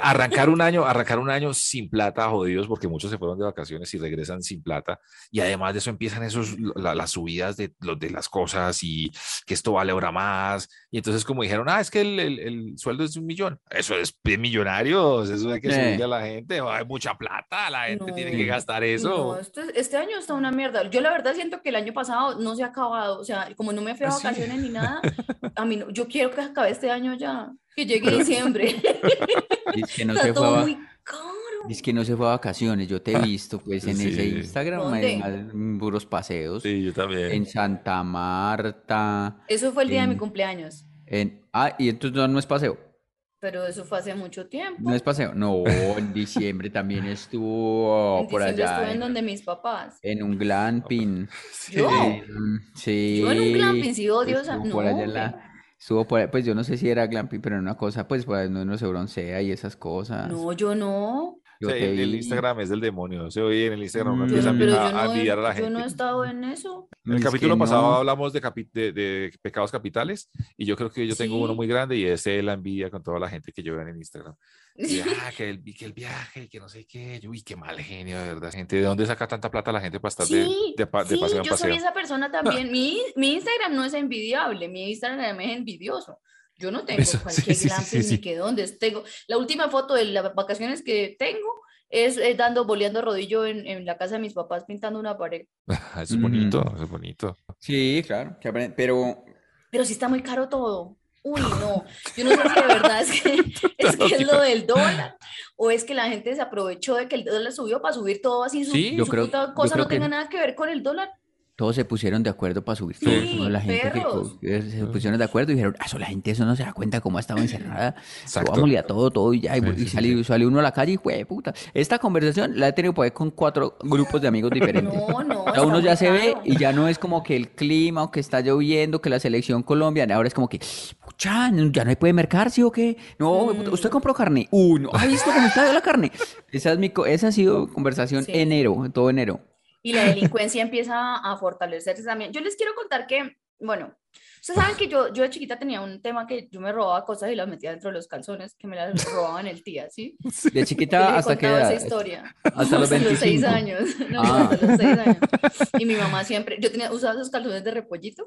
Arrancar un año, arrancar un año sin plata, jodidos, porque muchos se fueron de vacaciones y regresan sin plata. Y además de eso empiezan esos, la- las subidas de, los de las cosas y que esto vale ahora más. Y entonces como dijeron, ah, es que el, el- el sueldo es de un millón. Eso es de millonarios, eso hay que Eh. subirle a la gente. Hay mucha plata, la gente tiene que No, gastar eso. No, este, este año está una mierda. Yo la verdad siento que el año pasado no se ha acabado. O sea, como no me fui a ¿Ah, sí? vacaciones ni nada, a mí no- yo quiero que acabe este año ya. Que llegue diciembre. Dice que no está se fue a, muy caro. dice que no se fue a vacaciones. Yo te he visto pues en ese. Instagram, además, en puros paseos. Sí, yo también. En Santa Marta. Eso fue el día de mi en- cumpleaños. En, ah, y entonces no, no es paseo. Pero eso fue hace mucho tiempo. No es paseo. No, en diciembre también estuvo en por diciembre allá. estuve en En, donde mis papás. en un glamping. Yo. En- sí. Yo en un glamping, sí odio no, por allá en la- Estuvo pues yo no sé si era glamping, pero en una cosa, pues, pues no, no se broncea y esas cosas. No, yo no. Yo Sí, te el. Instagram es del demonio. Se oye en el Instagram, uno Mm. Yo empieza no, a, pero a- no, la yo no he gente. estado en eso. En el Es capítulo pasado no. hablamos de, capi- de, de pecados capitales y yo creo que yo tengo uno Sí. muy grande y ese es la envidia con toda la gente que yo veo en Instagram. Y, ah, que el, que el viaje, que no sé qué. Uy, qué mal genio, de verdad. Gente, ¿de dónde saca tanta plata la gente para estar de, Sí, de, pa- de sí, paseo en yo soy paseo? esa persona también. Mi, mi Instagram no es envidiable, mi Instagram es envidioso. Yo no tengo Eso, cualquier sí, glamping sí, sí. ni que dónde. Tengo, la última foto de las vacaciones que tengo es, eh, dando, boleando rodillo en, en la casa de mis papás pintando una pared. Eso es bonito, eso es bonito. Sí, claro, pero Pero sí está muy caro todo. Uy, no. Yo no sé si de verdad es que es, que es lo del dólar o es que la gente se aprovechó de que el dólar subió para subir todo así. Su, Sí, yo su creo- puta yo cosa creo no que- tenga nada que ver con el dólar. Todos se pusieron de acuerdo para subir Sí, todo. ¿no? La gente que perros. que se pusieron de acuerdo y dijeron, "Ah, eso la gente eso no se da cuenta cómo ha estado encerrada. Subámosle a todo, todo y ya. Y, Sí, y sí, sí, salió, salió uno a la calle y fue puta. Esta conversación la he tenido por ahí con cuatro grupos de amigos diferentes. No, no. O sea, uno ya se ve y ya no es como que el clima o que está lloviendo, que la selección colombiana, ahora es como que, pucha, ya no se puede mercar, ¿sí o qué? No, Mm. usted compró carne. Uy, no, ¿ha visto cómo está la carne? Esa, es mi, esa ha sido conversación Sí. enero, todo enero. Y la delincuencia empieza a fortalecerse también. Yo les quiero contar que, bueno, ustedes saben que yo, yo de chiquita tenía un tema que yo me robaba cosas y las metía dentro de los calzones, que me las robaban el tía, ¿sí? De chiquita hasta edad? esa historia. Hasta los 25. seis años. No, Ah. hasta los seis años. Y mi mamá siempre, yo tenía, usaba esos calzones de repollito.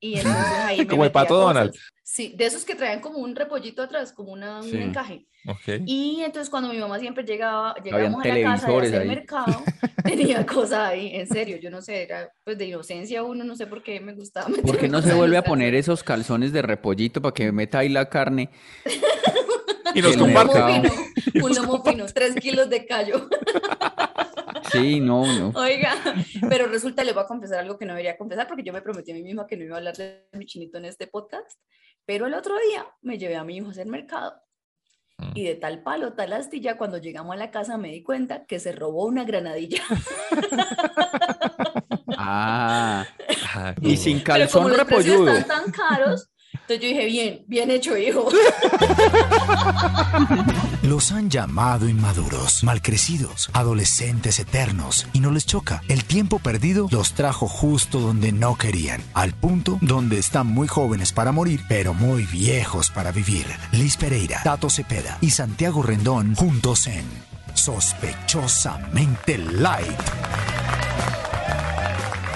Y entonces ahí me Como el Pato cosas. Donald. Sí, de esos que traen como un repollito atrás, como una, Sí. un encaje. Ok. Y entonces cuando mi mamá siempre llegaba, llegábamos a la casa de hacer ahí. mercado, tenía cosas ahí, en serio, yo no sé, era pues de inocencia uno, no sé por qué me gustaba meter ¿Por qué no se vuelve los a poner esos calzones de repollito para que meta ahí la carne? Y mercado. fino, un lomo fino, tres kilos de callo. Sí, no, no. Oiga, pero resulta, le voy a confesar algo que no debería confesar porque yo me prometí a mí misma que no iba a hablar de mi chinito en este podcast. Pero el otro día me llevé a mi hijo a hacer mercado Mm. y de tal palo, tal astilla, cuando llegamos a la casa me di cuenta que se robó una granadilla. Ah, y sin Pero como calzón los precios repolludo. están tan caros, entonces yo dije, bien, bien hecho, hijo. Los han llamado inmaduros, malcrecidos, adolescentes eternos, y no les choca. El tiempo perdido los trajo justo donde no querían, al punto donde están muy jóvenes para morir, pero muy viejos para vivir. Liz Pereira, Tato Cepeda y Santiago Rendón juntos en Sospechosamente Light.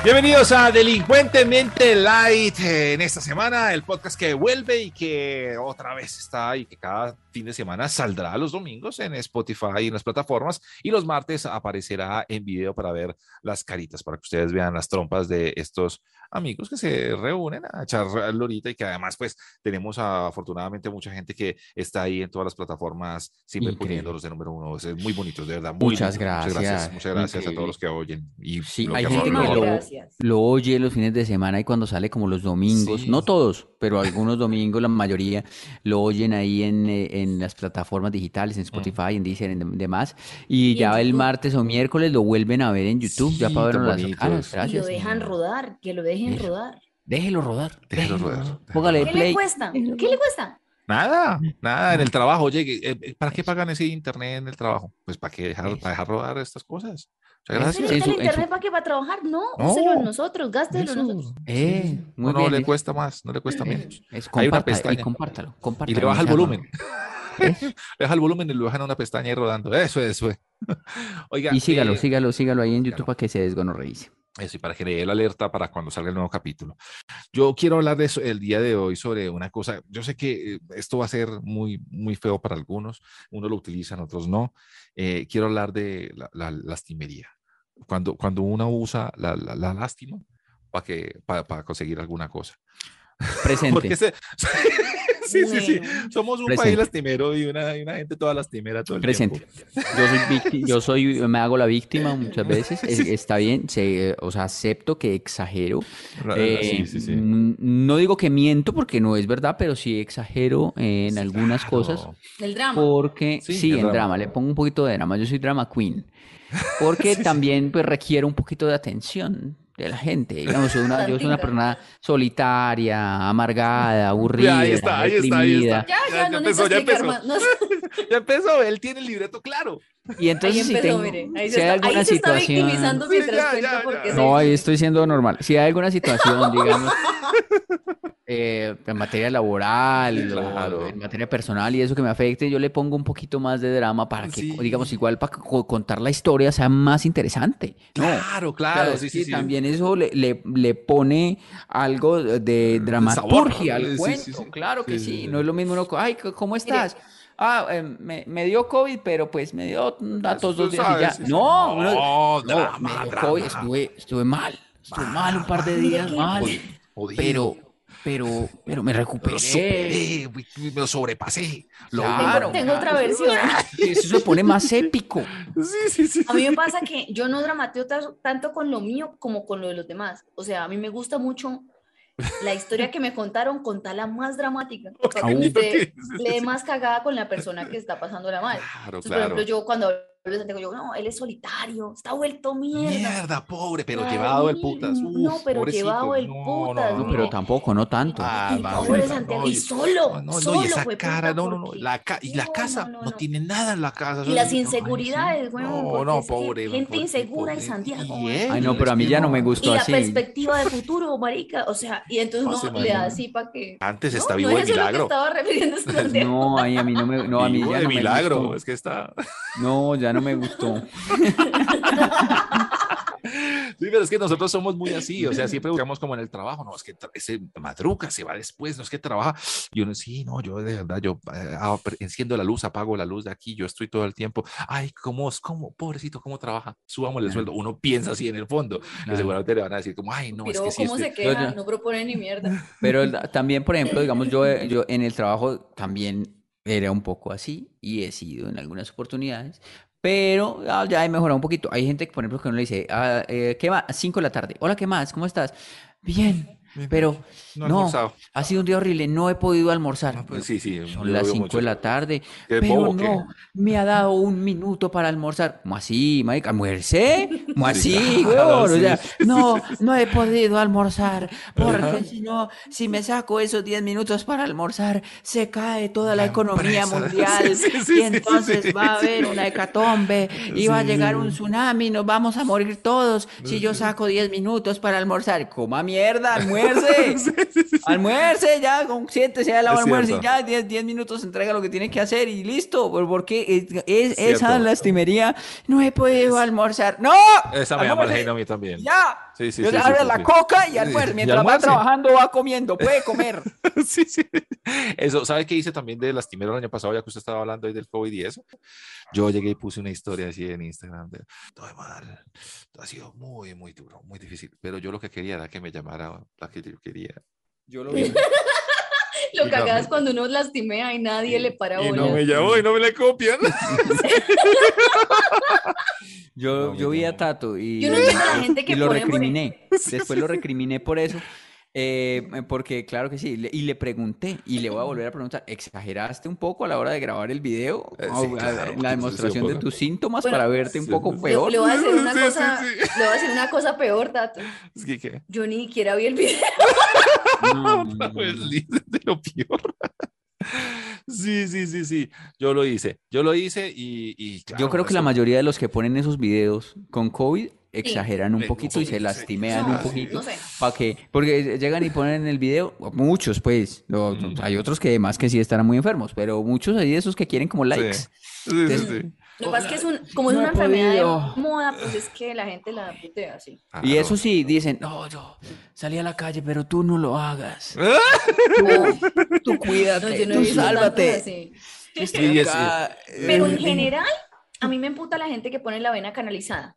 Bienvenidos a Delincuentemente Light. eh, En esta semana, el podcast que vuelve y que otra vez está y que cada fin de semana saldrá los domingos en Spotify y en las plataformas y los martes aparecerá en video para ver las caritas, para que ustedes vean las trompas de estos amigos que se reúnen a echar lorita y que además pues tenemos afortunadamente mucha gente que está ahí en todas las plataformas siempre Increíble. poniéndolos de número uno. Es muy bonito, de verdad. muy Muchas lindo. Muchas gracias. gracias. Muchas gracias a todos los que oyen. Y Sí, lo hay que gente que lo, Gracias. lo oye los fines de semana y cuando sale como los domingos, Sí. no todos, pero algunos domingos, la mayoría, lo oyen ahí en, eh, en las plataformas digitales, en Mm. Spotify, en Deezer, en dem- demás, y, Y ya el YouTube. martes o miércoles lo vuelven a ver en YouTube, ya Sí, para tan vernos las caras, Y gracias. lo dejan rodar, que lo dejen Eso. rodar. Déjelo rodar, Déjelo déjelo rodar, rodar. Póngale ¿Qué play. le cuesta? ¿Qué le cuesta? Nada, nada, en el trabajo. Oye, eh, eh, ¿para qué pagan ese internet en el trabajo? Pues para que dejar, para dejar rodar estas cosas. Muchas ¿Pero gracias. El internet para qué? ¿Para trabajar? No, No. úselo en nosotros, gástelo en nosotros. Eh, muy no, no bien. le es- cuesta más, no le cuesta es- menos. es Hay una comparta- y pestaña. compártalo, Y compártalo. le baja el no volumen. le baja el volumen y lo dejan en una pestaña ahí rodando. Eso, eso. eh. Oiga, Y sígalo, eh, sígalo, sígalo ahí en. YouTube para que se desgonorreice. Eso, y para que le dé la alerta para cuando salga el nuevo capítulo. Yo quiero hablar de eso el día de hoy sobre una cosa. Yo sé que eh, esto va a ser muy, muy feo para algunos. Unos lo utilizan, otros no. Eh, quiero hablar de la, la lastimería. Cuando, cuando uno usa la, la, la lástima para que, para, para conseguir alguna cosa. Presente. Porque se- sí, sí, sí. Somos un Presente. país lastimero y una, y una gente toda lastimera todo el Presente. tiempo. Yo soy, yo soy, me hago la víctima muchas veces. es- Está bien, se- o sea, acepto que exagero. Eh, sí, sí, sí. n- No digo que miento porque no es verdad, pero sí exagero en Sí, algunas claro. cosas El drama. porque Sí, sí, el en drama. drama, le pongo un poquito de drama. Yo soy drama queen. Porque también pues requiere un poquito de atención de la gente. Digamos, soy una, yo soy una persona solitaria, amargada, aburrida, ahí está, ahí está, ahí deprimida. está. Ya, Ya- ya, ya no empezó, ya empezó. más. No, Ya empezó, él tiene el libreto claro. Y entonces si ahí empezó, tengo, mire. Ahí si se, hay está, alguna ahí se está situación... victimizando Sí, ya, ya, ya. No, ahí estoy siendo normal. Si hay alguna situación, digamos, eh, en materia laboral Claro. o en materia personal y eso que me afecte, yo le pongo un poquito más de drama para que, Sí. digamos, igual para contar la historia sea más interesante. ¿no? Claro, claro, sea, sí, sí, que sí. también eso le, le, le pone algo de dramaturgia sabor. al Sí, cuento. sí, sí. Claro que Sí, sí. sí, sí. No es lo mismo uno, ay, ¿cómo estás? Ah, eh, me, me dio COVID, pero pues me dio datos dos días y sabes, ya. sí. No, No, uno- drama, me dio drama. COVID, estuve, estuve mal. Estuve mal un par de días, mal. Jodido. Pero, pero, pero me recuperé. Lo superé, me lo sobrepasé. Lo Claro. Tengo, tengo otra versión. Eso se pone más épico. Sí, sí, sí. A mí me pasa que yo no dramateo ta- tanto con lo mío como con lo de los demás. O sea, a mí me gusta mucho la historia que me contaron, contarla más dramática. Para que usted le dé más cagada con la persona que está pasándola mal. Claro, Entonces, claro. por ejemplo, yo cuando Santiago, yo, no, él es solitario, está vuelto mierda. Mierda, pobre, pero Ay, llevado el putas. no, pero pobrecito. llevado el No, putas, no, No, no, pero no. tampoco, no tanto. Ah, Y va, pobre Santiago, no, y solo, no, no, no, solo, y esa fue cara, puta, no, no, no, la ca- y la No, casa no, no, no, no. tiene nada en la casa. Y las es- no, inseguridades, weón, No, no, pobre. gente insegura en. Santiago, Y Ay, no, pero a mí ya no me Y gustó la así. perspectiva de futuro, marica, o sea, y entonces No se uno le da así para que... Antes No, está no vivo de milagro. No, a mí no me, no, a mí ya no me milagro, gustó. es que está. No, ya no me gustó. Sí, pero es que nosotros somos muy así, o sea, siempre buscamos como en el trabajo, no, es que ese madruga, se va después, no es que trabaja, y uno, sí, no, yo de verdad, yo eh, ah, enciendo la luz, apago la luz de aquí, yo estoy todo el tiempo, ay, cómo, es- cómo, pobrecito, cómo trabaja, subámosle el sueldo, uno piensa así en el fondo, que Claro. seguramente le van a decir como, ay, no, es Pero que sí, cómo este- se queja, Yo- no propone ni mierda. Pero el- también, por ejemplo, digamos, yo, eh, yo en el trabajo también era un poco así y he sido en algunas oportunidades, pero ah, ya he mejorado un poquito. Hay gente, por ejemplo, que uno le dice, ah, eh, ¿qué más? Cinco de la tarde. Hola, ¿qué más? ¿Cómo estás? Bien, pero no no, ha sido un día horrible, no he podido almorzar. Pues sí, sí, Son las veo 5 mucho de la tarde, pero no, me ha dado un minuto para almorzar. ¿Cómo así, marica? ¿Almuercé? ¿Cómo Sí, así, claro? O sea, no, no he podido almorzar, porque si no, si me saco esos 10 minutos para almorzar, se cae toda la, La economía empresa. mundial y entonces va a haber una hecatombe y va a llegar un tsunami, nos vamos a morir todos si yo saco 10 minutos para almorzar. ¡Coma mierda, almuerce! Almuerce, ya, con siéntese a la Es almuerzo y cierto. ya 10, 10 minutos entrega lo que tiene que hacer y listo. por- Porque es, esa lastimería, no he podido almorzar. ¡No! Esa me llama el Almuerce, genio a mí también. ¡Ya! Sí, sí, Yo sí, le sí, la sí. coca y almuerce. Y Mientras va trabajando, va comiendo, puede comer. Sí, sí. Eso, ¿sabe qué hice también de lastimero el año pasado, ya que usted estaba hablando ahí del COVID y eso? Yo llegué y puse una historia así en Instagram de todo mal, ha sido muy, muy duro, muy difícil, pero yo lo que quería era que me llamara la que yo quería. Yo lo vi. Lo Y cagadas no- cuando uno lastimea y nadie le para Y bola. no me llamó y no me la copian. Yo, No, yo vi a. Tato y, Yo no entiendo a la gente y que lo pone por recriminé. Después lo recriminé por eso. eh, porque claro que sí, le- y le pregunté, y le voy a volver a preguntar, ¿exageraste un poco a la hora de grabar el video? Eh, sí, claro, la porque sí, demostración sí, de tus síntomas Bueno, para verte un poco peor. le voy a decir una Sí, sí, cosa, le voy a decir una cosa peor, Tato. Es que, ¿qué? Yo ni siquiera vi el video. No, no, no, no. Liz, de lo peor. Sí, sí, sí, sí. Yo lo hice. Yo lo hice y, y Yo creo que la mayoría de los que ponen esos videos con COVID exageran un poquito y se lastimean No, un poquito. no sé. ¿Para qué? Porque llegan y ponen en el video, muchos pues, lo- Mm. hay otros que además que sí estarán muy enfermos, pero muchos hay de esos que quieren como likes. Sí, sí, sí, sí. Lo que pasa es que es un, como es No una enfermedad podido. de moda, pues es que la gente la putea así. Y Claro. eso sí, dicen, no, yo salí a la calle, pero tú no lo hagas. No, Tú cuídate, no, yo no he tú sálvate. acá, Pero en eh, general, a mí me emputa la gente que pone la vena canalizada.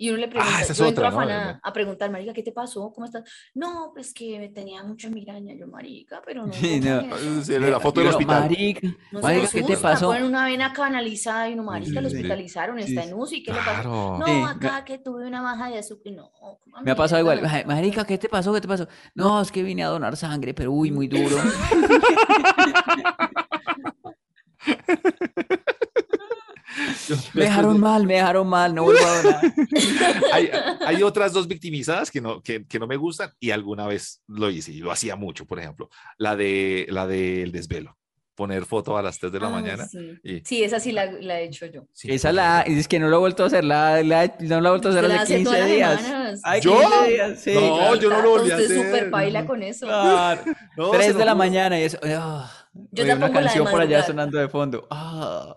Y uno le pregunta, Ah, esa es yo entro otra, a, ¿no? afanada a preguntar, marica, ¿qué te pasó? ¿Cómo estás? No, pues que tenía mucha migraña, yo, marica, pero no. Sí, ¿cómo no. Sí, la foto del hospital. Marica, No se marica, ¿qué te pasó? Ponen una vena canalizada y uno, marica, lo Sí, sí. hospitalizaron, está en UCI, ¿qué le pasó? No, acá que tuve una baja de azúcar. No, ¿cómo Me ha pasado igual. Marica, ¿qué te pasó? ¿Qué te pasó? No, es que vine a donar sangre, pero uy, muy duro. Yo- Me dejaron mal, me dejaron mal, no vuelvo a donar. hay, hay otras dos victimizadas que no, que, que no me gustan y alguna vez lo hice y lo hacía mucho, por ejemplo, la de la del desvelo, poner foto a las 3 de la Ah, mañana. Sí. y- Sí, esa sí la, la he hecho yo. Sí, Esa la, es que no lo he vuelto a hacer, la, la- no la he vuelto a hacer la hace hace todas 15 las días. Ay, ¿Yo? 15 días, sí, No, claro. yo no lo volví a usted hacer. súper baila con eso. Claro. No, 3 se de la mañana y eso. ah, Yo oye, una canción por allá sonando de fondo. Ah,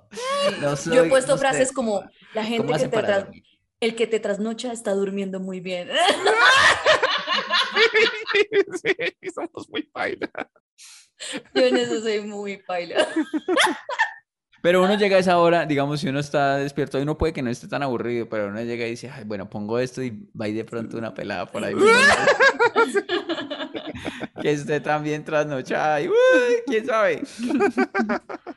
no Yo he soy puesto usted. frases como la gente ¿Cómo que te el que te trasnocha está durmiendo muy bien. Sí, somos muy baila. Yo en eso soy muy paila. Pero uno llega a esa hora, digamos, si uno está despierto, y uno puede que no esté tan aburrido, pero uno llega y dice, ay, bueno, pongo esto y va y de pronto una pelada por ahí. Que esté también trasnochada y, uy, quién sabe.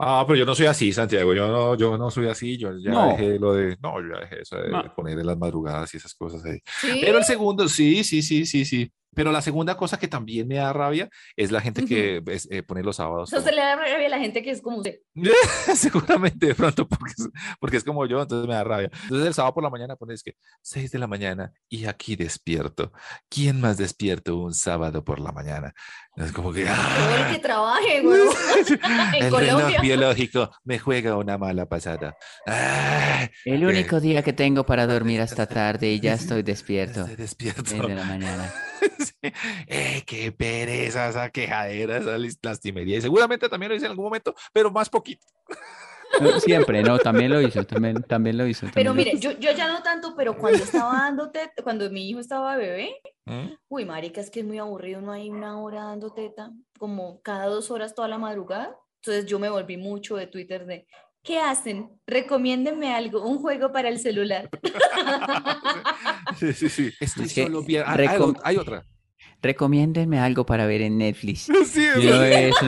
Ah, pero yo no soy así, Santiago. Yo no, yo no soy así. Yo ya No. dejé lo de. No, yo ya dejé eso de No. poner en las madrugadas y esas cosas ahí. ¿Sí? Pero el segundo, sí, sí, sí, sí, sí. Pero la segunda cosa que también me da rabia es la gente que es, eh, pone los sábados. O sea, como- se le da rabia a la gente que es como usted. Seguramente de pronto porque es, porque es como yo, entonces me da rabia. Entonces el sábado por la mañana pones que 6 de la mañana y aquí despierto. ¿Quién más despierto un sábado por la mañana? Es como que ¡ah! el que trabaje, güey. en el Colombia. reloj biológico me juega una mala pasada. ¡Ah! El único día que tengo para dormir hasta tarde y ya estoy despierto. Estoy despierto. Desde la mañana. Sí. Eh, qué pereza esa quejadera, esa lastimería. Y seguramente también lo hice en algún momento, pero más poquito. No, Siempre, no, también lo hizo, también, también lo hizo. Pero lo mire, yo, yo ya no tanto, pero cuando estaba dando teta, cuando mi hijo estaba bebé, ¿Mm? uy, marica, es que es muy aburrido, no hay una hora dando teta, como cada dos horas toda la madrugada. Entonces yo me volví mucho de Twitter de, ¿qué hacen? Recomiéndenme algo, un juego para el celular. Sí, sí, sí. Estoy Es que solo bien. Ah, hay, recom- ot- hay otra. Recomiéndenme algo para ver en Netflix. Sí, yo, eso,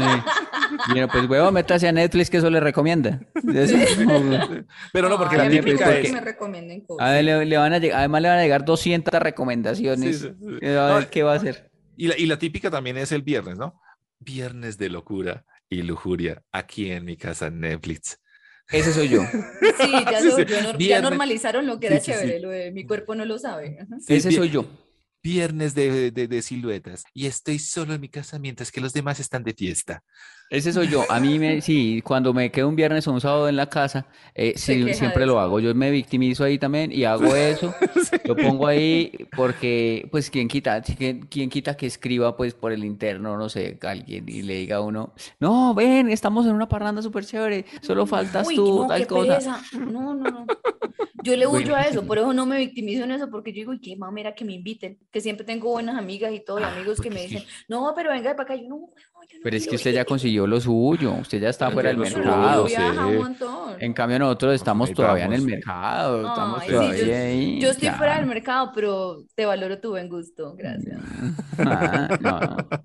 yo, pues huevo, métase a Netflix que eso le recomienda. Pero no, porque la Ay, típica gusta es. que me recomienden cosas. A ver, le, le van a llegar, además le van a llegar 200 recomendaciones. Sí, sí, sí. Y a ver No, qué va a hacer. Y la, y la típica también es el viernes, ¿no? Viernes de locura y lujuria aquí en mi casa Netflix. Ese soy yo. Sí, ya, Sí, lo- sí. ya nor- ya Viernes. normalizaron lo que Sí, era sí, sí. chévere, lo de mi cuerpo no lo sabe. Ese soy yo. Viernes de, de- de siluetas y estoy solo en mi casa mientras que los demás están de fiesta. Ese soy yo. A mí me, sí, cuando me quedo un viernes o un sábado en la casa, eh, sí, siempre lo hago. Yo me victimizo ahí también y hago eso. Lo pongo ahí porque, pues, quién quita, quién, quién quita que escriba, pues, por el interno, no sé, alguien y le diga a uno, no, ven, estamos en una parranda súper chévere, solo faltas Uy, tú, no, tal qué cosa. pereza. No, no, no. Yo le huyo a eso, por eso no me victimizo en eso, porque yo digo, y qué mamera que me inviten, que siempre tengo buenas amigas y todo, y amigos que me dicen, no, pero venga para acá, yo no, huevón, yo no Pero es que usted ya ir". consiguió lo suyo, usted ya está Pero fuera del mercado. En cambio, nosotros estamos todavía en el mercado, estamos todavía yo- ahí. Yo estoy fuera del mercado, pero te valoro tu buen gusto, gracias. Ah, no.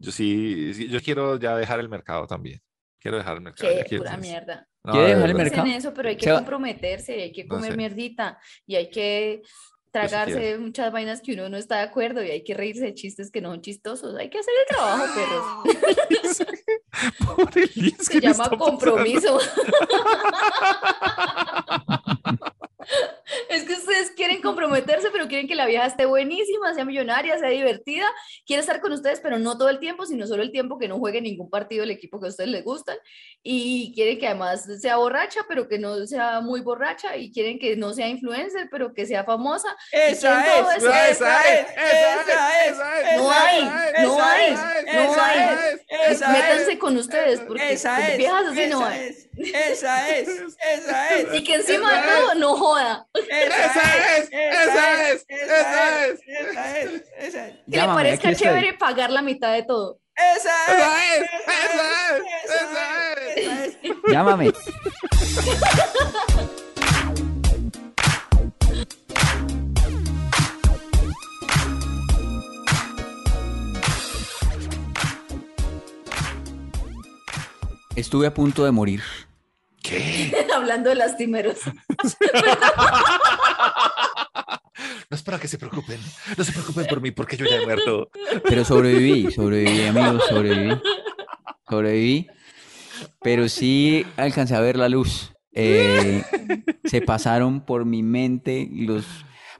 Yo sí, yo quiero ya dejar el mercado también. Quiero dejar el mercado. ya Qué pura mierda. No, ¿Quiere de dejar el mercado? Dicen eso, pero hay que Se comprometerse, hay que No comer sé. mierdita y hay que tragarse quiero. muchas vainas que uno no está de acuerdo y hay que reírse de chistes que no son chistosos. Hay que hacer el trabajo, perros. Pobre Liz, ¿qué Se llama compromiso. Es que ustedes quieren comprometerse, pero quieren que la vieja esté buenísima, sea millonaria, sea divertida, quiere estar con ustedes, pero no todo el tiempo, sino solo el tiempo que no juegue ningún partido del equipo que a ustedes les gustan. Y quieren que además sea borracha, pero que no sea muy borracha. Y quieren que no sea influencer, pero que sea famosa. Esa es, eso. esa es, esa es, esa es, No hay, no hay, no hay. Métanse con ustedes, porque viejas así no hay. es, esa es, esa es. Y que encima de todo no joda. Esa es, esa es, esa es. esa es, esa es. Que le parezca chévere pagar la mitad de todo. Esa Esa es, es, esa es, esa es. esa es. Llámame. Estuve a punto de morir. ¿Qué? Hablando de lastimeros. No es para que se preocupen. No se preocupen por mí porque yo ya he muerto. Pero sobreviví, sobreviví, amigos, sobreviví. Sobreviví. Pero sí alcancé a ver la luz. Eh, se pasaron por mi mente los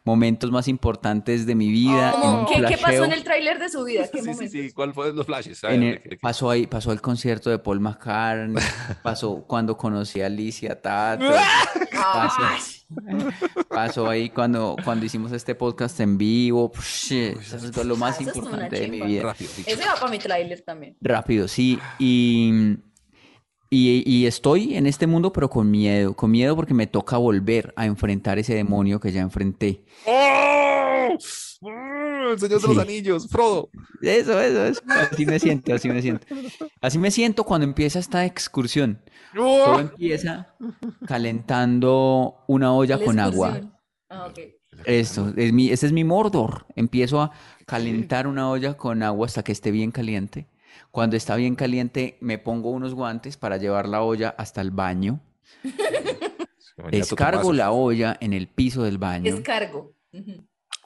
momentos más importantes de mi vida. un ¿qué, qué pasó en el tráiler de su vida? ¿Qué Sí, sí, sí. ¿Cuál fue los flashes? A En ver, el- ¿qué- qué- pasó ahí, pasó el concierto de Paul McCartney, pasó cuando conocí a Alicia Tato, pasó, pasó ahí cuando, cuando hicimos este podcast en vivo. Psh, eso es lo más importante de mi vida. Rápido. Ese va para mi tráiler también. Rápido, sí. Y, y, y estoy en este mundo, pero con miedo. Con miedo porque me toca volver a enfrentar ese demonio que ya enfrenté. ¡Oh! ¡Oh! El Señor de los. Anillos, Frodo. Eso, eso, eso. Así me siento, así me siento. Así me siento cuando empieza esta excursión. Todo ¡Oh! empieza calentando una olla La con agua. Ah, ok. Esto, es mi, ese es mi Mordor. Empiezo a calentar una olla con agua hasta que esté bien caliente. Cuando está bien caliente, me pongo unos guantes para llevar la olla hasta el baño. Descargo la olla en el piso del baño. Descargo.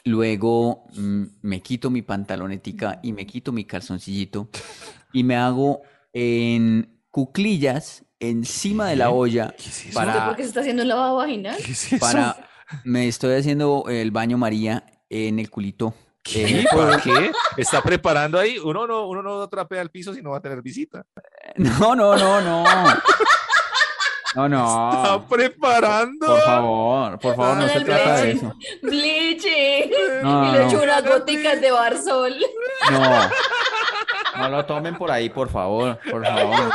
Luego mm, me quito mi pantalonetica y me quito mi calzoncillito y me hago en cuclillas encima de la olla ¿Qué es para, por qué se está haciendo un lavado vaginal? ¿Qué es eso? para me estoy haciendo el baño María en el culito. ¿Qué? Eh, ¿Para qué? Está preparando ahí. Uno no, uno no trapea el piso si no va a tener visita. No, no, no, no. No, Está no. preparando. Por favor, por favor, no se el trata de eso. Bleaching. No, y le no. echo unas góticas de Barsol. No. No lo tomen por ahí, por favor, por favor.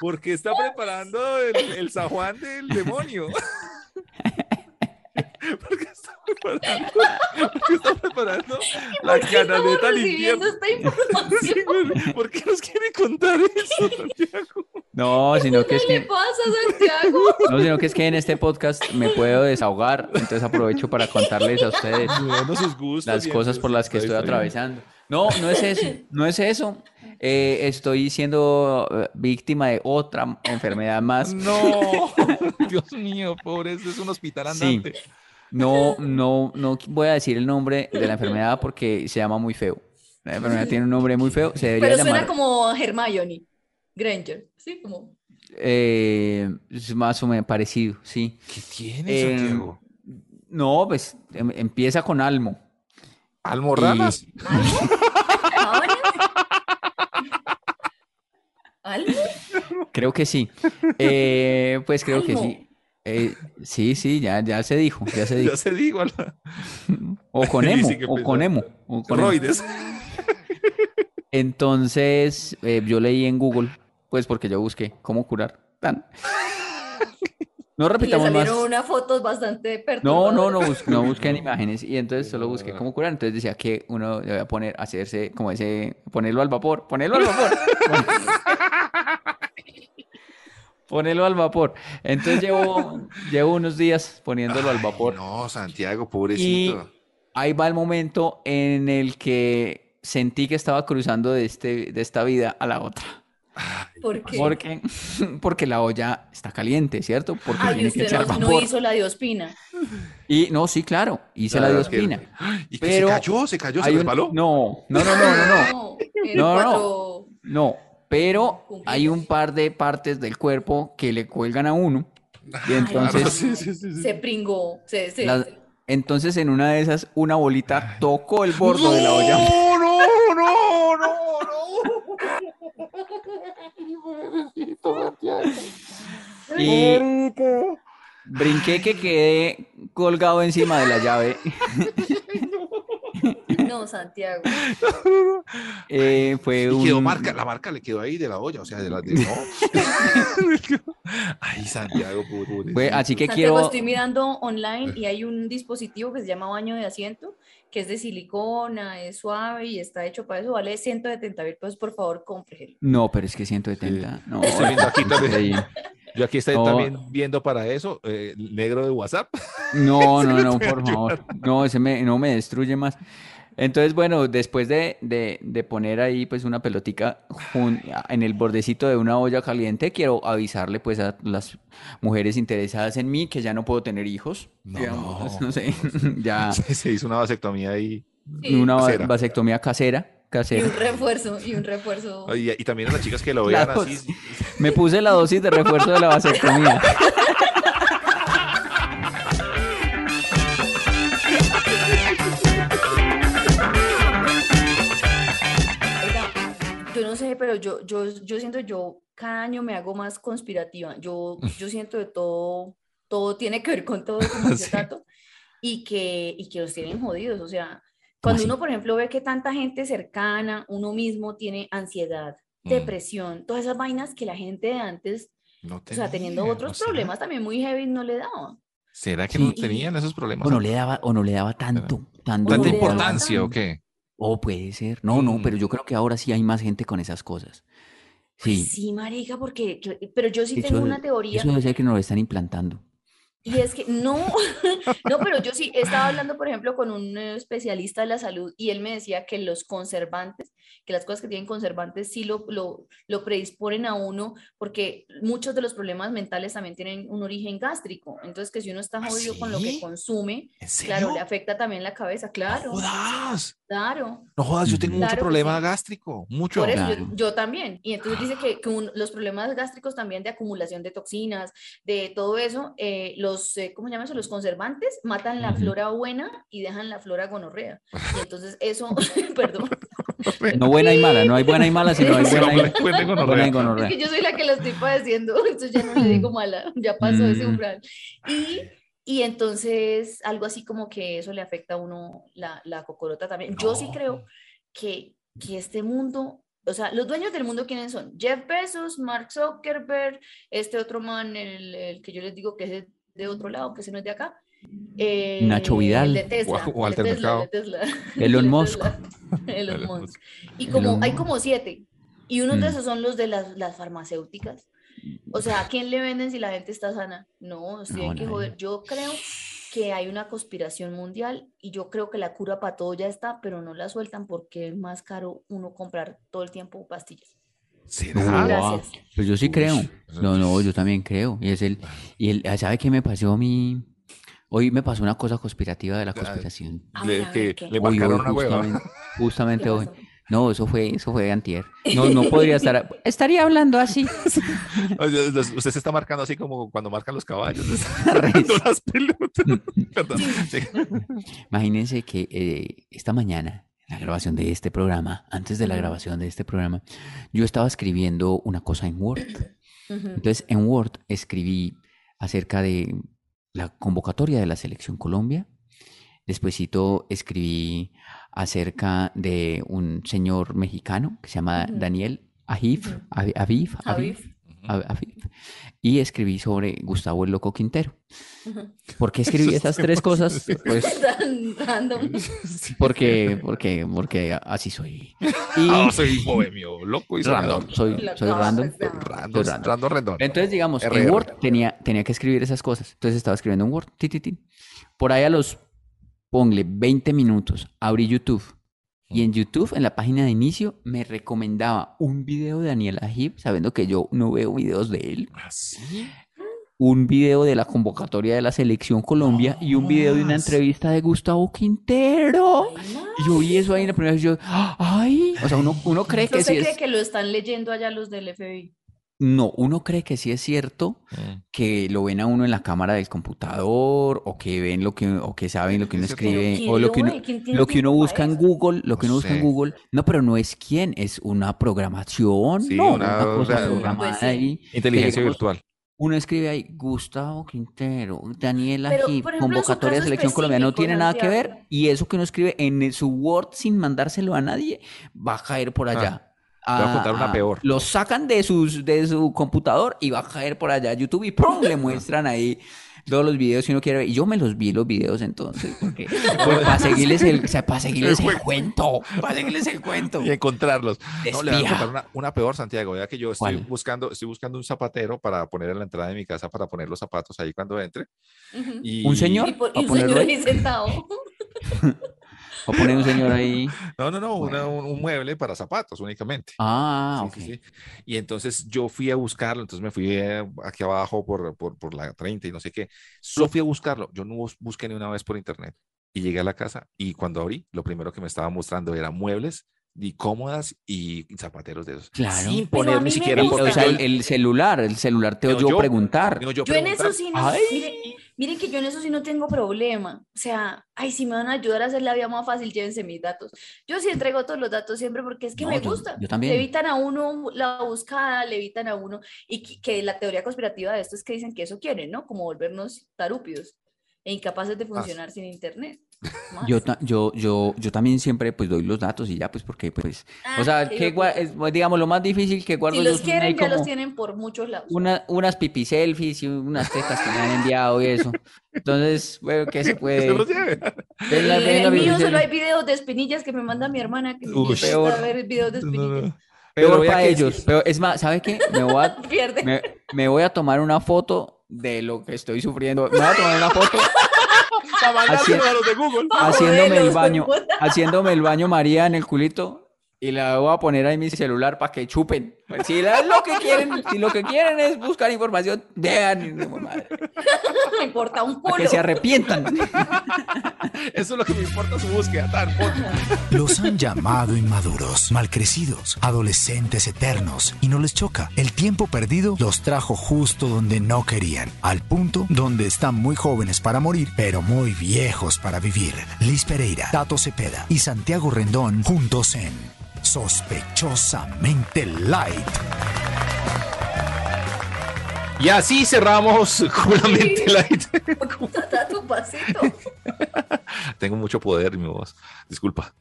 Porque está preparando el, el San Juan del demonio. Porque está preparando, está preparando la ¿Por qué estamos canaleta información? ¿Por qué nos quiere contar eso, Santiago? No, sino que es ¿Qué le que pasa, Santiago? No, sino que es que en este podcast me puedo desahogar, entonces aprovecho para contarles a ustedes Bueno, sus gustos. las cosas por las que estoy bien. atravesando. No, no es eso, no es eso. Eh, estoy siendo eh, víctima de otra enfermedad más. No, Dios mío, pobre, es un hospital Sí. No, no, no voy a decir el nombre de la enfermedad porque se llama muy feo. La enfermedad tiene un nombre muy feo, se debería Pero suena llamar como Hermione Granger. Sí, como. eh, es más o menos parecido, sí. ¿Qué tiene, Eh, Santiago? No, pues em- empieza con Almo. ¿Almorranas? ¿Ahora? ¿Algo? Creo que sí. Eh, pues creo que Almo. sí. Eh, sí, sí, ya, ya se dijo, ya se dijo. Ya se la- O con emo, sí, o con emo, o con emo. roides. Entonces, eh, yo leí en Google, pues porque yo busqué cómo curar. Tan. No Y le repitamos más. salieron unas fotos bastante No, no, no, bus- no busqué en imágenes y entonces solo busqué cómo curar. Entonces decía que uno debía poner, hacerse como ese, ponerlo al vapor, ponerlo al vapor. Ponerlo al vapor. Entonces llevo, llevo unos días poniéndolo al vapor. No, Santiago, Y pobrecito. ahí va el momento en el que sentí que estaba cruzando de, este, de esta vida a la otra. ¿Por qué? Porque, porque la olla está caliente, ¿cierto? Porque Ay, tiene que usted echar no, no vapor. hizo la de Ospina. Y no, sí, claro, hice la Claro, de es que- Ospina. ¿Y que Pero se cayó? ¿Se cayó? ¿Se un- resbaló? No, no, no, no, no, no. No, No, no. No, pero Cumplidos. hay un par de partes del cuerpo que le cuelgan a uno. Y Ay, entonces, no, sí, sí, sí, sí. Se pringó. Se, se- las- entonces en una de esas, una bolita tocó el borde de la olla. No, no, no, no, Y brinqué que quedé colgado encima de la llave. No, Santiago. Eh, fue Y quedó un... marca, la marca le quedó ahí de la olla, o sea, de la de no. Ay, Santiago, pobrecito. fue- así que Santiago, quiero... estoy mirando online y hay un dispositivo que se llama baño de asiento, que es de silicona, es suave y está hecho para eso. Vale 170 mil pesos, por favor, cómprelo. No, pero es que 170. No, Estoy viendo aquí también. Yo aquí estoy No. también viendo para eso, eh, negro de WhatsApp. No, no, no, por favor. No, ese me, no me destruye más. Entonces, bueno, después de, de, de poner ahí pues una pelotica en el bordecito de una olla caliente, quiero avisarle pues a las mujeres interesadas en mí que ya no puedo tener hijos. No. digamos, no sé, ya Se, se hizo una vasectomía ahí. Sí. una Casera. vasectomía casera, Y casera. un refuerzo, y un refuerzo. Y, y también a las chicas que lo vean así. Me puse la dosis de refuerzo de la vasectomía. No sé, pero yo, yo, yo siento, yo cada año me hago más conspirativa. Yo, yo siento de todo, todo tiene que ver con todo, como Sí. Tato, y que, y que los tienen jodidos. O sea, cuando uno, por ejemplo, ve que tanta gente cercana, uno mismo tiene ansiedad, Mm. depresión, todas esas vainas que la gente de antes, No o sea, teniendo tenía, otros ¿no será? problemas también muy heavy, no le daba. ¿Será que Sí. no tenían esos problemas? O no le daba, o no le daba tanto, tanto. ¿Tanta no le daba importancia o qué? O puede ser. No, no, pero yo creo que ahora sí hay más gente con esas cosas. Pues Sí. sí, marica, porque, cl- pero yo sí Eso tengo una teoría. Eso debe ser que nos lo están implantando. Y es que no, no, pero yo sí estaba hablando, por ejemplo, con un eh, especialista de la salud y él me decía que los conservantes, que las cosas que tienen conservantes sí lo, lo, lo predisponen a uno, porque muchos de los problemas mentales también tienen un origen gástrico. Entonces, que si uno está ¿Ah, jodido con lo que consume, ¿En claro, le afecta también la cabeza, claro, No jodas. claro. No jodas, yo tengo mucho problema sí. gástrico. Mucho. Por eso yo, yo también. Y entonces dice que, que un- los problemas gástricos también de acumulación de toxinas, de todo eso, eh, los, eh, ¿cómo se llama eso? Los conservantes matan la flora buena y dejan la flora gonorrea. Y entonces eso, perdón, No buena y mala, no hay buena y mala, sino hay buena y, buena y gonorrea. es que yo soy la que lo estoy padeciendo, entonces ya no le digo mala, ya pasó ese umbral. Y, y entonces algo así como que eso le afecta a uno la, la cocorota también. Yo sí creo que, que este mundo, o sea, los dueños del mundo, ¿quiénes son? Jeff Bezos, Mark Zuckerberg, este otro man, el, el que yo les digo que es de otro lado, que ese no es de acá. eh, Nacho Vidal. el de Tesla, O- o el Walter Tesla, Mercado. el de Tesla, Elon Musk. Elon Musk. Y como Elon hay como siete. Y uno de Mm. esos son los de las, las farmacéuticas. O sea, ¿a quién le venden si la gente está sana? No, sí No, hay que joder. Yo creo que hay una conspiración mundial y yo creo que la cura para todo ya está, pero no la sueltan porque es más caro uno comprar todo el tiempo pastillas. ¿Será? Gracias. Pues yo sí Uy, creo. No, no, yo también creo. Y es el, y el, ¿sabe qué me pasó a mí? Hoy me pasó una cosa conspirativa de la conspiración. A Le- que le Hoy, una hueva. justamente, justamente ¿Qué hoy. No, eso fue, eso fue antier. No, no podría estar, estaría hablando así. Usted se está marcando así como cuando marcan los caballos. Res. marcando las pelotas. Perdón. Sí. Imagínense que eh, esta mañana, en la grabación de este programa, antes de la grabación de este programa, yo estaba escribiendo una cosa en Word. Entonces, en Word escribí acerca de la convocatoria de la Selección Colombia. Despuésito escribí acerca de un señor mexicano que se llama. Daniel Aviv, Ujú. Aviv, Y escribí sobre Gustavo el Loco Quintero. Ujú. ¿Por qué escribí esas tres cosas? Pues porque, porque, porque así soy. Y Ah, soy bohemio, loco y random, soy, soy random. Random, Soy random. random, random. Entonces, digamos, en. Word tenía, tenía que escribir esas cosas. Entonces estaba escribiendo en Word. ti, ti, ti. Por ahí a los, ponle 20 minutos, abrí YouTube Y en YouTube, en la página de inicio, me recomendaba un video de Daniel Ajib, sabiendo que yo no veo videos de él. ¿Así? Un video de la convocatoria de la Selección Colombia y un video de una entrevista de Gustavo Quintero. Y yo vi eso ahí en la primera vez. Yo, ¡ay! O sea, uno, uno cree que ¿Usted sí cree es. que lo están leyendo allá los del FBI? No, uno cree que sí es cierto Mm. que lo ven a uno en la cámara del computador o que ven lo que o que saben lo que uno escribe ¿Quién o lo que uno lo que uno busca en? Google, lo que uno No busca en. Google. No, pero no es quién, es una programación, Sí, no, una- una cosa o sea, programada Pues sí. ahí. Inteligencia digamos, virtual. Uno escribe ahí Gustavo Quintero, Daniel Pero, ejemplo, convocatoria de selección colombiana, no tiene nada que ver y eso que uno escribe en su Word sin mandárselo a nadie va a caer por allá. Ah, te voy a contar una Ah, peor. Lo sacan de, sus, de su computador y va a caer por allá a YouTube y ¡pum! le muestran ahí todos los videos que uno quiere ver. Y yo me los vi los videos entonces, porque pues, para seguirles el, o sea, para seguirles el cuento, para seguirles el cuento. y encontrarlos. No, le voy a contar una, una peor, Santiago. Ya que yo estoy ¿Cuál? buscando, estoy buscando un zapatero para poner en la entrada de mi casa para poner los zapatos ahí cuando entre. Ujú. Y, ¿Un señor? Y, por, ¿A y un señor ahí sentado. O poner un señor ahí. No, no, no, una- Bueno. un, un mueble para zapatos únicamente. Ah, Sí, ok. sí, sí. Y entonces yo fui a buscarlo, entonces me fui eh, aquí abajo por, por, por la 30 y no sé qué. Solo fui a buscarlo. Yo no bus- busqué ni una vez por internet. Y llegué a la casa y cuando abrí, lo primero que me estaba mostrando eran muebles y cómodas y zapateros de esos. Claro. Sin poner ni siquiera El- gusta. o sea, el, el celular, el celular te oyó yo- preguntar. yo Yo en preguntar, eso sí no, Ay. Miren que yo en eso sí no tengo problema. O sea, ay, si me van a ayudar a hacer la vida más fácil, llévense mis datos. Yo sí entrego todos los datos siempre porque es que No, me yo- gusta. yo también. Le evitan a uno la buscada, le evitan a uno. Y que, que la teoría conspirativa de esto es que dicen que eso quieren, ¿no? Como volvernos tarúpidos e incapaces de funcionar sin internet. Más. Yo, yo, yo, yo también siempre pues doy los datos y ya pues porque pues, Ah, o sea, qué que es, digamos lo más difícil que guardo si los quieren, ya los como tienen por muchos lados. una- unas pipi selfies y unas tetas que me han enviado y eso. Entonces, bueno, ¿qué se puede? se los lleve. Ven la- En el mío solo hay videos de espinillas que me manda mi hermana que me Uy. gusta Peor. ver videos de espinillas. no. Peor para ellos. sí. Pero es más, ¿sabe qué? Me voy a, me, me voy a tomar una foto de lo que estoy sufriendo. Me voy a tomar una foto Así- a los de Google. Haciéndome el baño, haciéndome el baño María en el culito y la voy a poner ahí mi celular para que chupen. Pues si la- lo que quieren, si lo que quieren es buscar información, vean, madre, me importa un culo. que se arrepientan. Eso es lo que me importa su búsqueda. Tan. Los han llamado inmaduros, malcrecidos, adolescentes eternos, y no les choca. El tiempo perdido los trajo justo donde no querían, al punto donde están muy jóvenes para morir, pero muy viejos para vivir. Liz Pereira, Tato Cepeda y Santiago Rendón juntos en Sospechosamente Light. Y así cerramos con la mente light. Tu pasito. Tengo mucho poder en mi voz. Disculpa.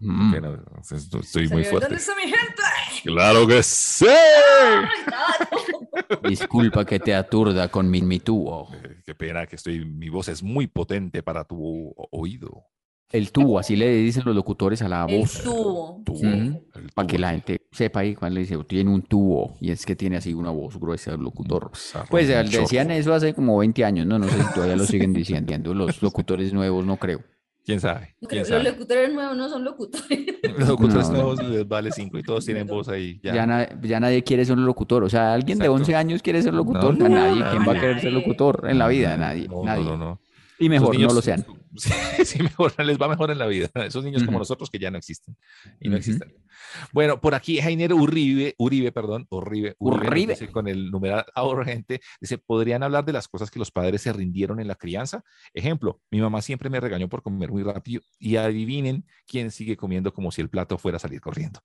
Mm. Pena, Estoy muy fuerte. ¿Dónde está mi gente? Claro que sí. Ay, Tato. Disculpa que te aturda con mi, mi tubo. Eh, Qué pena que estoy. Mi voz es muy potente para tu oído. El tubo, así le dicen los locutores a la El voz. tubo. Sí. el Para que tubo. la gente sepa ahí cuando le dice, tiene un tubo, y es que tiene así una voz gruesa el locutor. Sarro, Pues decían chorro. eso hace como 20 años, no, no sé si todavía lo siguen diciendo. Los locutores nuevos, no creo. ¿Quién sabe? ¿Quién Los locutores nuevos no son locutores. Los locutores No. nuevos les vale cinco y todos tienen voz ahí. Ya. Ya, na- ya nadie quiere ser un locutor. O sea, alguien de Exacto. 11 años quiere ser locutor. No, nadie. no, ¿Quién va a querer ser locutor en la vida? Nadie. No, nadie. no, no, no. Y mejor no lo sean. Sí, sí, mejor, les va mejor en la vida. Esos niños como Ujú. nosotros que ya no existen y no Ujú. existen. Bueno, por aquí Jainer Uribe, Uribe, perdón, Uribe, nos Uribe. dice con el numeral urgente, dice, ¿podrían hablar de las cosas que los padres se rindieron en la crianza? Ejemplo, mi mamá siempre me regañó por comer muy rápido y adivinen quién sigue comiendo como si el plato fuera a salir corriendo.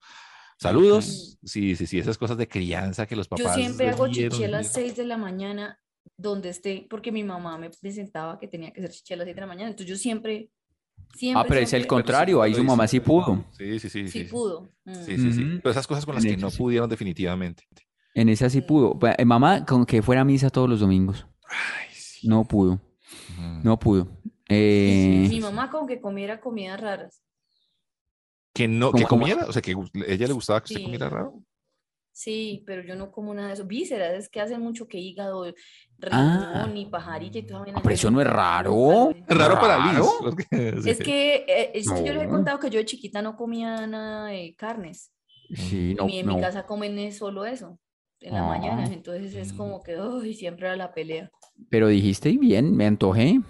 Saludos. Sí, sí, sí, esas cosas de crianza que los Yo papás. siempre hago chichi a las dieron. 6 de la mañana donde esté, porque mi mamá me presentaba que tenía que hacer chichi a las 6 de la mañana. Entonces yo siempre, siempre. Ah, pero es el contrario. Ahí su mamá sí pudo. Sí, sí, sí. Sí, sí. pudo. Mm. Sí, sí, sí. Ujú. Pero esas cosas con las En que no sí. pudieron definitivamente. En esa sí pudo. Eh, Mamá, con que fuera a misa todos los domingos. Ay, sí. No pudo. No pudo. Eh, Mi mamá con que comiera comidas raras. Que no, ¿Cómo, que comiera, o sea, que ella le gustaba que se Sí. comiera raro. Sí, pero yo no como nada de eso. Vísceras, es que hacen mucho que hígado, Ah. riñón y pajarilla y vaina. Ah, pero eso no es raro. Es raro para Liz. Sí. Es que, eh, es que yo les he No. contado que yo de chiquita no comía nada de carnes. Sí, Y no, mi- en mi no. casa comen solo eso, en la Ah. mañana. Entonces es como que, uy, siempre era la pelea. Pero dijiste bien, me antojé.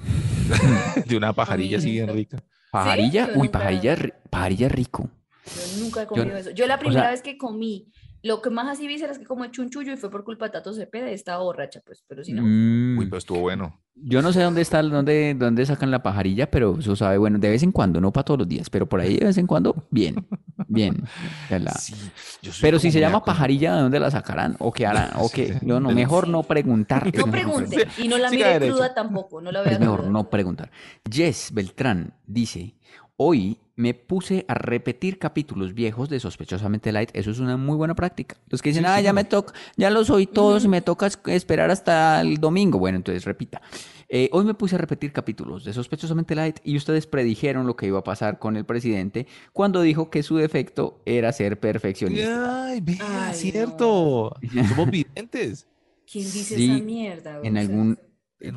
de una pajarilla así bien Yo rica. Pajarilla, Yo uy, nunca- pajarilla, ri- pajarilla rico. Yo nunca he comido eso. Yo la o primera sea- vez que comí, lo que más así vísceras que como chunchullo y fue por culpa de Tato Cepeda, estaba borracha, pues, pero si no. Mm, Uy, pero estuvo bueno. Yo no sé dónde está, dónde, dónde sacan la pajarilla, pero eso sabe, bueno, de vez en cuando, no para todos los días, pero por ahí de vez en cuando, bien, bien. Ya la- Sí, yo soy Pero si se llama pajarilla, ¿de dónde la sacarán? ¿O qué harán? ¿O qué? Yo no, Pero- mejor no preguntar. No pregunte, y no la Siga mire derecho. cruda tampoco, no la vea Es mejor cruda. no preguntar. Jess Beltrán dice, hoy me puse a repetir capítulos viejos de Sospechosamente Light. Eso es una muy buena práctica. Los que dicen, Sí, ah, sí, ya no. me toca, ya los oí todos y me toca es- esperar hasta el domingo. Bueno, entonces repita. Eh, hoy me puse a repetir capítulos de Sospechosamente Light y ustedes predijeron lo que iba a pasar con el presidente cuando dijo que su defecto era ser perfeccionista. Ay, vea, Ay, cierto. Somos videntes. ¿Quién dice Sí, esa mierda? En algún,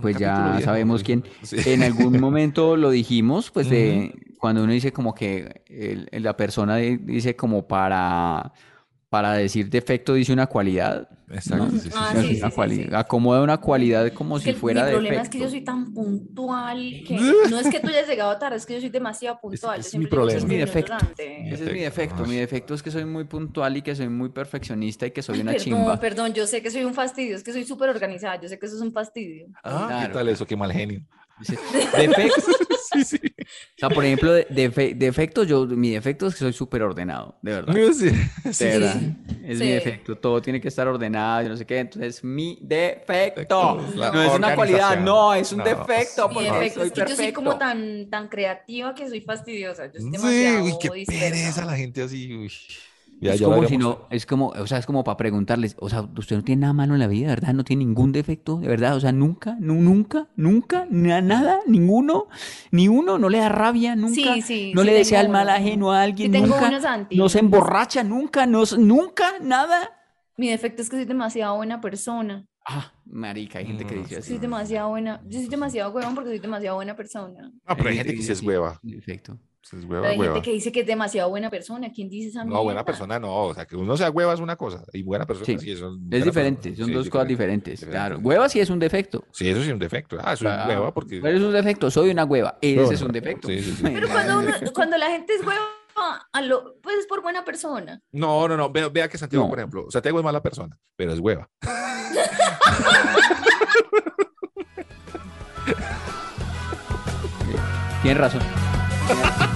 pues ya sabemos quién. Sí. En algún momento lo dijimos, pues de cuando uno dice como que el- el- la persona de- dice como para, para decir defecto dice una cualidad. Exacto. Ah, sí, sí. Acomoda una cualidad como Es si que el- fuera mi problema es que yo soy tan puntual que no es que tú hayas llegado tarde, es que yo soy demasiado puntual. es mi problema. Es mi defecto. Ese es mi defecto. Mi defecto es que soy muy puntual y que soy muy perfeccionista y que soy una perdón, chimba. perdón, yo sé que soy un fastidio, es que soy súper organizada, yo sé que eso es un fastidio. Ah, ¿qué tal eso? Qué mal genio. Defecto, sí, sí. o sea, por ejemplo, de- defe- defecto, yo, mi defecto es que soy súper ordenado, de verdad. Sí, sí. De verdad. Sí. Es Sí. mi defecto. Todo tiene que estar ordenado, yo no sé qué. Entonces, mi defecto. No es una cualidad, no, es un No, defecto. Mi defecto soy es que yo soy como tan, tan creativa que soy fastidiosa. Yo soy Sí, demasiado uy, qué pereza la gente así. Uy. Ya, es ya como si no, es como, o sea, es como para preguntarles, o sea, usted no tiene nada malo en la vida, ¿verdad? No tiene ningún defecto, de verdad, o sea, nunca, nu- nunca, nunca, na- nada, ninguno, ni uno, no le da rabia, nunca, Sí, sí, no sí le desea el mal ajeno a alguien, Sí tengo nunca, no se emborracha, nunca, no, nunca, nada. Mi defecto es que soy demasiado buena persona. Ah, marica, hay gente que Mm, dice así. Soy demasiado buena. Yo soy demasiado huevón porque soy demasiado buena persona. Ah, pero hay gente que dice es hueva. Defecto. Es Pero hueva, hay hueva. gente que dice que es demasiado buena persona. ¿Quién dice esa No, buena mierda? persona no. O sea, que uno sea hueva es una cosa. Y buena persona Sí. sí, eso Es buena diferente, persona. son Sí, dos es cosas diferente, diferentes, diferente. claro. Hueva sí es un defecto. Sí, eso sí es un defecto. Ah, eso es Claro. hueva porque. ¿Cuál es un defecto? Soy una hueva. Ese No, es un defecto. sí, sí, sí. Pero cuando, uno, cuando la gente es hueva, a lo- pues es por buena persona. No, no, no. Vea, vea que Santiago, No. por ejemplo, Santiago es mala persona, pero es hueva. Tienes razón.